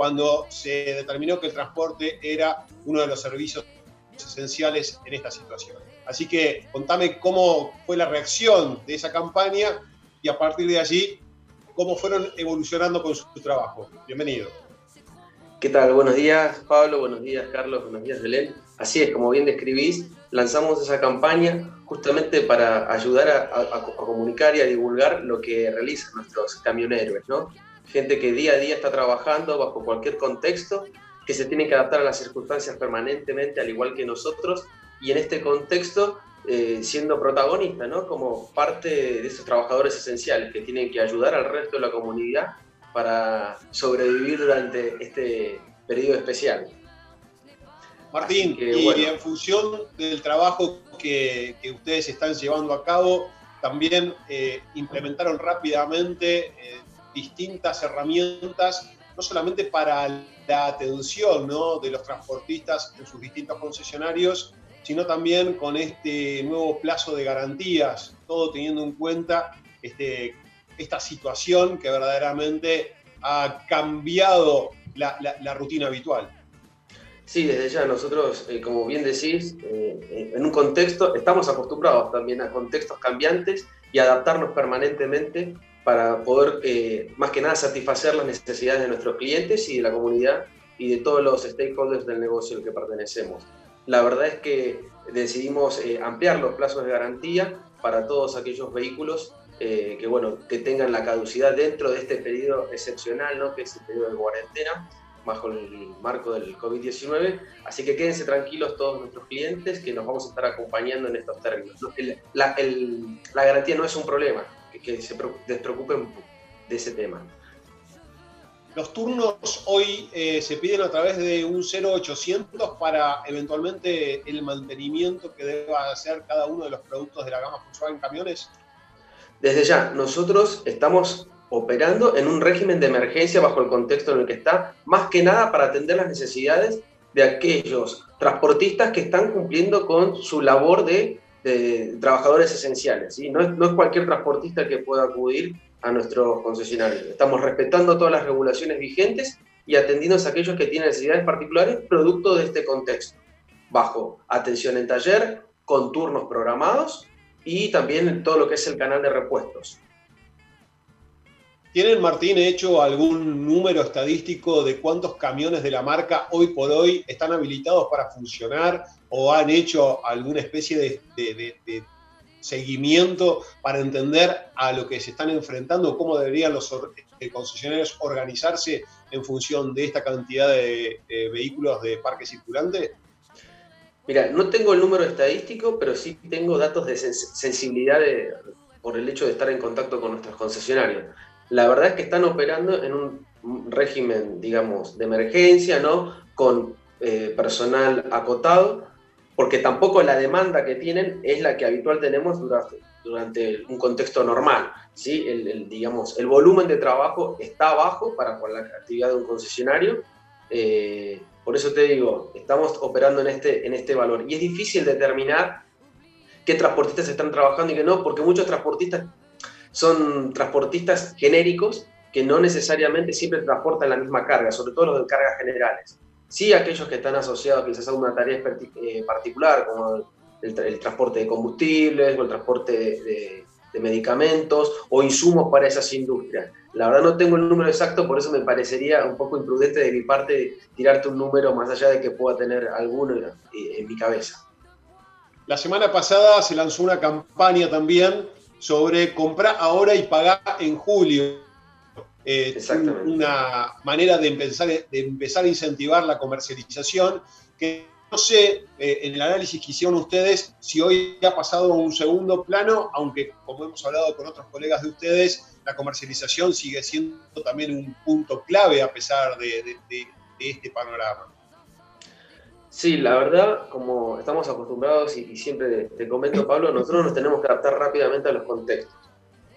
cuando se determinó que el transporte era uno de los servicios esenciales en esta situación. Así que contame cómo fue la reacción de esa campaña y a partir de allí cómo fueron evolucionando con su trabajo. Bienvenido. ¿Qué tal? Buenos días, Pablo. Buenos días, Carlos. Buenos días, Belén. Así es, como bien describís, lanzamos esa campaña justamente para ayudar a, a- a comunicar y a divulgar lo que realizan nuestros camioneros, ¿no? Gente que día a día está trabajando bajo cualquier contexto, que se tiene que adaptar a las circunstancias permanentemente, al igual que nosotros, y en este contexto eh, siendo protagonista, ¿no? Como parte de esos trabajadores esenciales que tienen que ayudar al resto de la comunidad para sobrevivir durante este periodo especial. Martín, que, y bueno. en función del trabajo que, que ustedes están llevando a cabo, también eh, implementaron rápidamente eh, distintas herramientas, no solamente para la atención ¿no? de los transportistas en sus distintos concesionarios, sino también con este nuevo plazo de garantías, todo teniendo en cuenta este, esta situación que verdaderamente ha cambiado la- la- rutina habitual. Sí, desde ya nosotros, eh, como bien decís, eh, en un contexto, estamos acostumbrados también a contextos cambiantes y adaptarnos permanentemente para poder, eh, más que nada, satisfacer las necesidades de nuestros clientes y de la comunidad y de todos los stakeholders del negocio al que pertenecemos. La verdad es que decidimos eh, ampliar los plazos de garantía para todos aquellos vehículos eh, que, bueno, que tengan la caducidad dentro de este periodo excepcional, ¿no? que es el periodo de cuarentena, bajo el marco del COVID-19. Así que quédense tranquilos todos nuestros clientes que nos vamos a estar acompañando en estos términos. la, el- la garantía no es un problema, que, que se despreocupen de ese tema. Los turnos hoy eh, se piden a través de un 0800 para eventualmente el mantenimiento que deba hacer cada uno de los productos de la gama Volkswagen Camiones. Desde ya, nosotros estamos operando en un régimen de emergencia bajo el contexto en el que está, más que nada para atender las necesidades de aquellos transportistas que están cumpliendo con su labor de, de trabajadores esenciales. ¿sí? No, es, no es cualquier transportista que pueda acudir a nuestros concesionarios. Estamos respetando todas las regulaciones vigentes y atendiendo a aquellos que tienen necesidades particulares producto de este contexto, bajo atención en taller, con turnos programados y también todo lo que es el canal de repuestos. ¿Tienen, Martín, hecho algún número estadístico de cuántos camiones de la marca hoy por hoy están habilitados para funcionar o han hecho alguna especie de, seguimiento para entender a lo que se están enfrentando, cómo deberían los eh, concesionarios organizarse en función de esta cantidad de, vehículos de parque circulante? Mira, no tengo el número estadístico, pero sí tengo datos de sens- sensibilidad por el hecho de estar en contacto con nuestros concesionarios. La verdad es que están operando en un régimen, digamos, de emergencia, ¿no? Con eh, personal acotado, porque tampoco la demanda que tienen es la que habitual tenemos durante, durante un contexto normal, ¿sí? El, el, digamos, el volumen de trabajo está bajo para con la actividad de un concesionario, eh, por eso te digo, estamos operando en este, en este valor. Y es difícil determinar qué transportistas están trabajando y qué no, porque muchos transportistas son transportistas genéricos que no necesariamente siempre transportan la misma carga, sobre todo los de cargas generales. Sí, aquellos que están asociados quizás a una tarea eh, particular, como el, tra- el transporte de combustibles o el transporte de medicamentos o insumos para esas industrias. La verdad no tengo el número exacto, por eso me parecería un poco imprudente de mi parte tirarte un número más allá de que pueda tener alguno en, en mi cabeza. La semana pasada se lanzó una campaña también sobre comprar ahora y pagar en julio. Eh, un- una manera de empezar, de empezar a incentivar la comercialización, que no sé eh, en el análisis que hicieron ustedes si hoy ha pasado a un segundo plano, aunque como hemos hablado con otros colegas de ustedes, la comercialización sigue siendo también un punto clave a pesar de, de- de- de este panorama. Sí, la verdad, como estamos acostumbrados y, y siempre te comento, Pablo, nosotros nos tenemos que adaptar rápidamente a los contextos.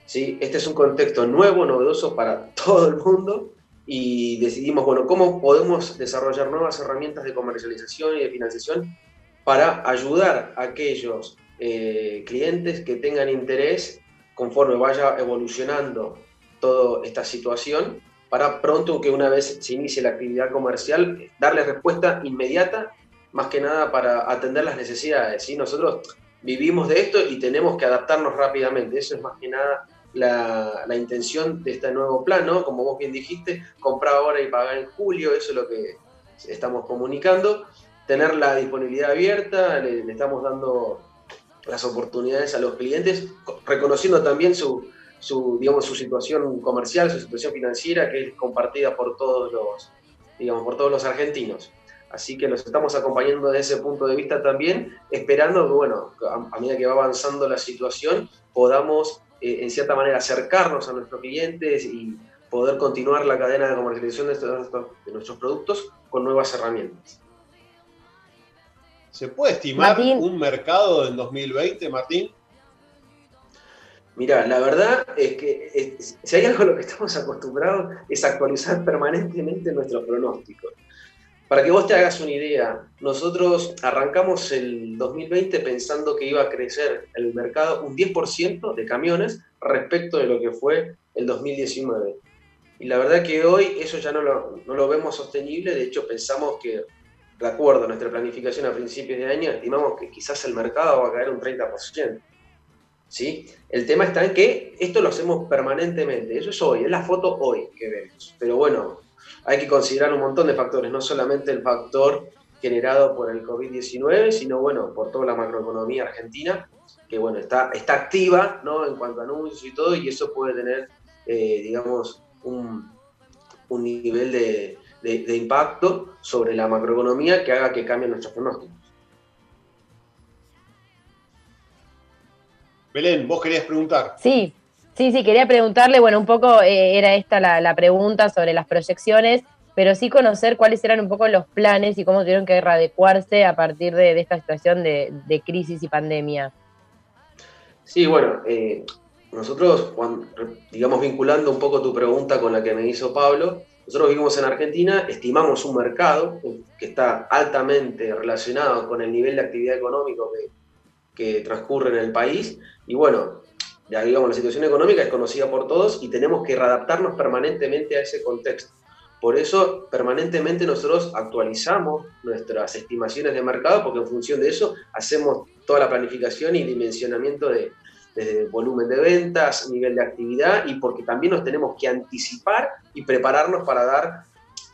¿sí? Este es un contexto nuevo, novedoso para todo el mundo y decidimos, bueno, cómo podemos desarrollar nuevas herramientas de comercialización y de financiación para ayudar a aquellos eh, clientes que tengan interés conforme vaya evolucionando toda esta situación para pronto que una vez se inicie la actividad comercial, darle respuesta inmediata, más que nada para atender las necesidades. ¿sí? Nosotros vivimos de esto y tenemos que adaptarnos rápidamente. Eso es más que nada la, la intención de este nuevo plan. Como vos bien dijiste, comprar ahora y pagar en julio, eso es lo que estamos comunicando. Tener la disponibilidad abierta, le, le estamos dando las oportunidades a los clientes, co- reconociendo también su, su, digamos, su situación comercial, su situación financiera, que es compartida por todos los, digamos, por todos los argentinos. Así que los estamos acompañando desde ese punto de vista también, esperando que, bueno, a, a medida que va avanzando la situación, podamos, eh, en cierta manera, acercarnos a nuestros clientes y poder continuar la cadena de comercialización de, estos- de nuestros productos con nuevas herramientas. ¿Se puede estimar Martín. un mercado en 2020, Martín? Mira, la verdad es que es- si hay algo a lo que estamos acostumbrados es actualizar (laughs) permanentemente nuestros pronósticos. Para que vos te hagas una idea, nosotros arrancamos el 2020 pensando que iba a crecer el mercado un 10% de camiones respecto de lo que fue el 2019. Y la verdad que hoy eso ya no lo, no lo vemos sostenible, de hecho pensamos que, de acuerdo a nuestra planificación a principios de año, estimamos que quizás el mercado va a caer un 30%. ¿sí? El tema está en que esto lo hacemos permanentemente, eso es hoy, es la foto hoy que vemos. Pero bueno, hay que considerar un montón de factores, no solamente el factor generado por el COVID-19, sino bueno, por toda la macroeconomía argentina, que bueno, está, está activa ¿no? en cuanto a anuncios y todo, y eso puede tener, eh, digamos, un, un nivel de, de- de impacto sobre la macroeconomía que haga que cambien nuestros pronósticos. Belén, vos querías preguntar. Sí, sí, sí, quería preguntarle, bueno, un poco eh, era esta la, la pregunta sobre las proyecciones, pero sí conocer cuáles eran un poco los planes y cómo tuvieron que readecuarse a partir de, esta situación de, de crisis y pandemia. Sí, bueno, eh, nosotros, digamos, vinculando un poco tu pregunta con la que me hizo Pablo, nosotros vivimos en Argentina, estimamos un mercado que está altamente relacionado con el nivel de actividad económico que, que transcurre en el país, y bueno, ya digamos, la situación económica es conocida por todos y tenemos que readaptarnos permanentemente a ese contexto. Por eso, permanentemente nosotros actualizamos nuestras estimaciones de mercado, porque en función de eso hacemos toda la planificación y dimensionamiento de, volumen de ventas, nivel de actividad y porque también nos tenemos que anticipar y prepararnos para dar,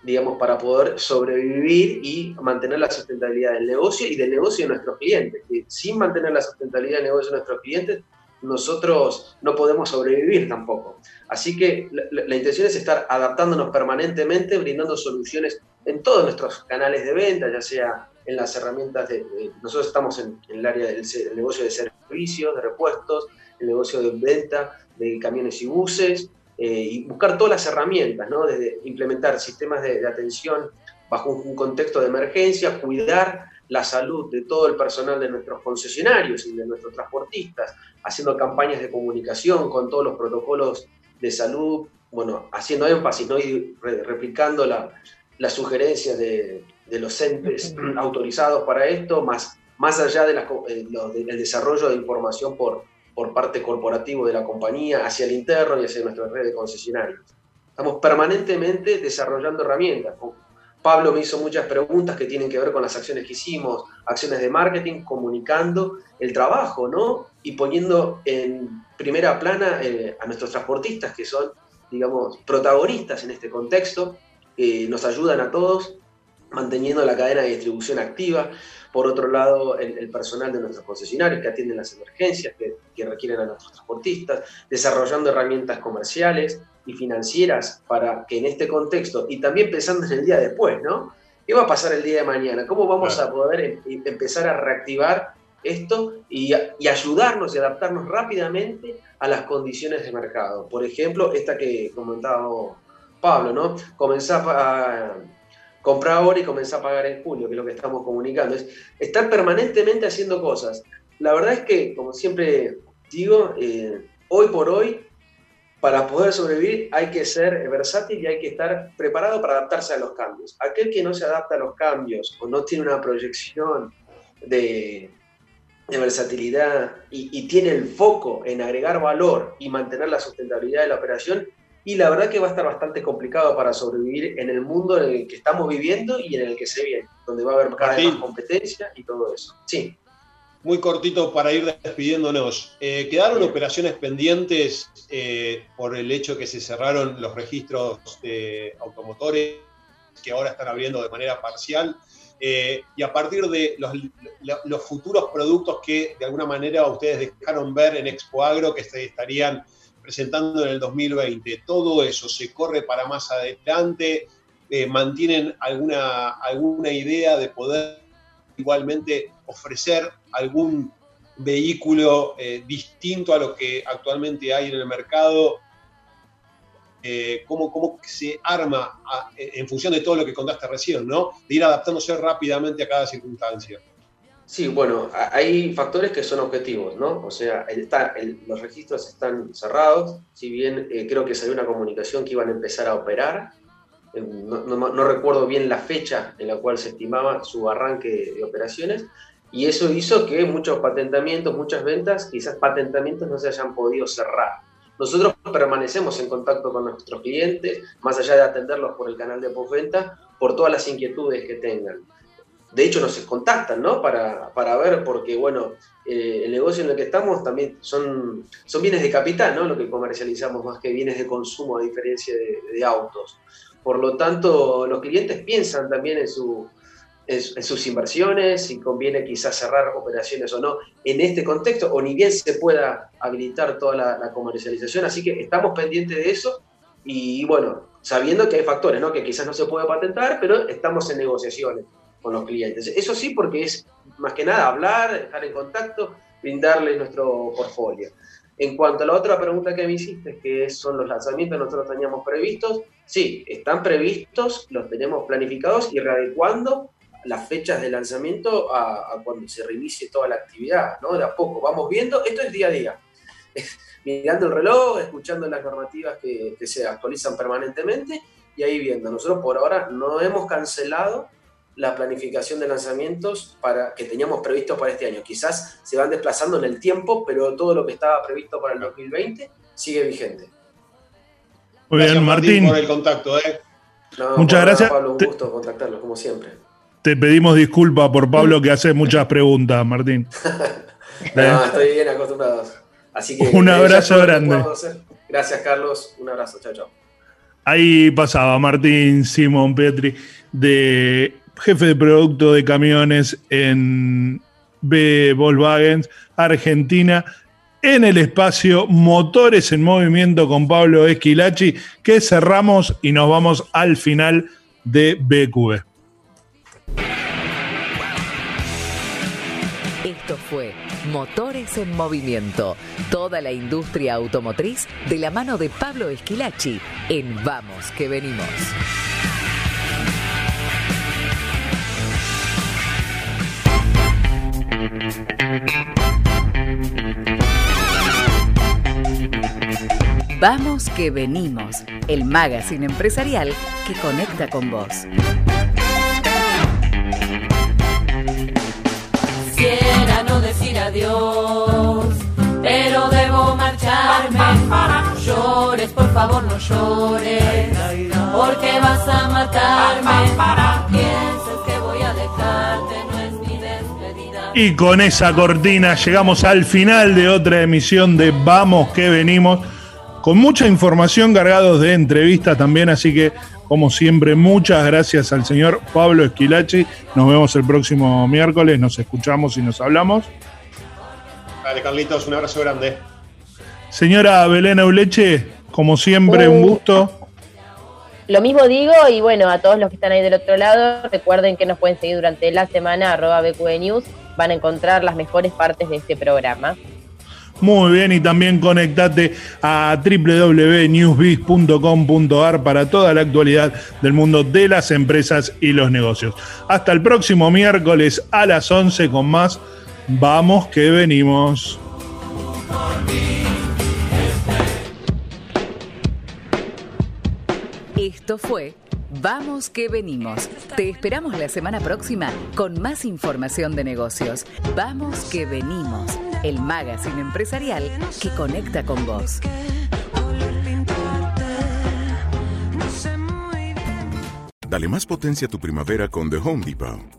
digamos, para poder sobrevivir y mantener la sustentabilidad del negocio y del negocio de nuestros clientes. Sin mantener la sustentabilidad del negocio de nuestros clientes, nosotros no podemos sobrevivir tampoco. Así que la, la- intención es estar adaptándonos permanentemente, brindando soluciones en todos nuestros canales de venta, ya sea en las herramientas de... nosotros estamos en, en el área del negocio de servicios, de repuestos, el negocio de venta de camiones y buses, eh, y buscar todas las herramientas, ¿no? Desde implementar sistemas de, de atención bajo un, un contexto de emergencia, cuidar la salud de todo el personal de nuestros concesionarios y de nuestros transportistas, haciendo campañas de comunicación con todos los protocolos de salud, bueno, haciendo énfasis ¿no? y re- replicando la- las sugerencias de, de los entes autorizados para esto, más, más allá de la co- eh, del desarrollo de información por, por parte corporativo de la compañía hacia el interno y hacia nuestra red de concesionarios. Estamos permanentemente desarrollando herramientas. Pablo me hizo muchas preguntas que tienen que ver con las acciones que hicimos, acciones de marketing, comunicando el trabajo, ¿no? Y poniendo en primera plana eh, a nuestros transportistas, que son, digamos, protagonistas en este contexto, que nos ayudan a todos, manteniendo la cadena de distribución activa. Por otro lado, el, el personal de nuestros concesionarios que atienden las emergencias que, que requieren a nuestros transportistas, desarrollando herramientas comerciales y financieras para que en este contexto, y también pensando en el día después, ¿no? ¿Qué va a pasar el día de mañana? ¿Cómo vamos a poder em- em- empezar a reactivar esto y, ayudarnos y adaptarnos rápidamente a las condiciones de mercado? Por ejemplo, esta que comentaba Pablo, ¿no? Comenzar a comprar ahora y comenzar a pagar en julio, que es lo que estamos comunicando. Es estar permanentemente haciendo cosas. La verdad es que, como siempre digo, eh, hoy por hoy, para poder sobrevivir hay que ser versátil y hay que estar preparado para adaptarse a los cambios. Aquel que no se adapta a los cambios o no tiene una proyección de, de versatilidad y, y tiene el foco en agregar valor y mantener la sustentabilidad de la operación, y la verdad que va a estar bastante complicado para sobrevivir en el mundo en el que estamos viviendo y en el que se viene, donde va a haber cada vez más competencia y todo eso. Sí. Muy cortito para ir despidiéndonos. Eh, ¿Quedaron operaciones pendientes eh, por el hecho que se cerraron los registros de automotores que ahora están abriendo de manera parcial? Eh, y a partir de los, lo- los futuros productos que de alguna manera ustedes dejaron ver en Expo Agro que se estarían presentando en el 2020, todo eso se corre para más adelante, mantienen alguna, alguna idea de poder igualmente ofrecer algún vehículo eh, distinto a lo que actualmente hay en el mercado, eh, cómo, cómo se arma a- en función de todo lo que contaste recién, ¿no? De ir adaptándose rápidamente a cada circunstancia. Sí, bueno, hay factores que son objetivos, ¿no? O sea, está- el- los registros están cerrados, si bien eh, creo que salió una comunicación que iban a empezar a operar, eh, no, no- no recuerdo bien la fecha en la cual se estimaba su arranque de operaciones, y eso hizo que muchos patentamientos, muchas ventas, quizás patentamientos no se hayan podido cerrar. Nosotros permanecemos en contacto con nuestros clientes, más allá de atenderlos por el canal de postventa, por todas las inquietudes que tengan de hecho nos contactan, ¿no? Para, para ver, porque bueno, eh, el negocio en el que estamos también son, son bienes de capital, ¿no? Lo que comercializamos más que bienes de consumo, a diferencia de, de autos. Por lo tanto, los clientes piensan también en, su, en, su- en sus inversiones, si conviene quizás cerrar operaciones o no en este contexto, o ni bien se pueda habilitar toda la, la comercialización. Así que estamos pendientes de eso y bueno, sabiendo que hay factores, ¿no? Que quizás no se puede patentar, pero estamos en negociaciones con los clientes. Eso sí, porque es más que nada hablar, estar en contacto, brindarles nuestro portfolio. En cuanto a la otra pregunta que me hiciste, que son los lanzamientos que nosotros teníamos previstos, sí, están previstos, los tenemos planificados y readecuando las fechas de lanzamiento a, a cuando se reinicie toda la actividad, ¿no? De a poco, vamos viendo, esto es día a día. (laughs) Mirando el reloj, escuchando las normativas que, que se actualizan permanentemente y ahí viendo. Nosotros por ahora no hemos cancelado la planificación de lanzamientos para, que teníamos previsto para este año. Quizás se van desplazando en el tiempo, pero todo lo que estaba previsto para el 2020 sigue vigente. Muy bien, Martín. por el contacto, ¿eh? No, Muchas gracias. Pablo, un gusto contactarlos, como siempre. Te pedimos disculpas por Pablo que hace muchas preguntas, Martín. (laughs) No, estoy bien acostumbrado. Así que Un ya abrazo grande. Gracias, Carlos. Un abrazo. Chao, chao. Ahí pasaba Martín Simón Petri, de jefe de producto de camiones en B Volkswagen, Argentina, en el espacio Motores en Movimiento con Pablo Esquilachi, que cerramos y nos vamos al final de BQB. Motores en Movimiento, toda la industria automotriz de la mano de Pablo Esquilachi en Vamos que venimos. Vamos que venimos, el magazine empresarial que conecta con vos. Adiós, pero debo marcharme. No llores, por favor, no llores, porque vas a matarme. Piensas que voy a dejarte, no es mi despedida. Y con esa cortina llegamos al final de otra emisión de Vamos que venimos, con mucha información cargados de entrevistas también, así que como siempre muchas gracias al señor Pablo Esquilachi. Nos vemos el próximo miércoles, nos escuchamos y nos hablamos. Dale, Carlitos, un abrazo grande. Señora Belén Auleche, como siempre, un gusto. Lo mismo digo y bueno, a todos los que están ahí del otro lado, recuerden que nos pueden seguir durante la semana, arroba BQE News, van a encontrar las mejores partes de este programa. Muy bien, y también conectate a www.newsbiz.com.ar para toda la actualidad del mundo de las empresas y los negocios. Hasta el próximo miércoles a las 11 con más. Vamos que venimos. Esto fue Vamos que venimos. Te esperamos la semana próxima con más información de negocios. Vamos que venimos, el magazine empresarial que conecta con vos. Dale más potencia a tu primavera con The Home Depot.